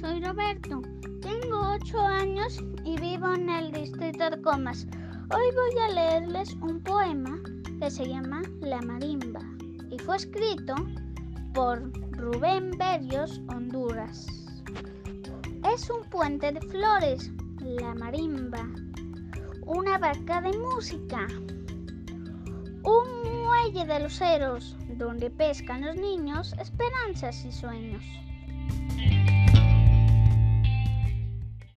Soy Roberto. Tengo 8 años y vivo en el distrito de Comas. Hoy voy a leerles un poema que se llama La Marimba y fue escrito por Rubén Berrios, Honduras. Es un puente de flores, la marimba, una barca de música, un muelle de luceros donde pescan los niños esperanzas y sueños.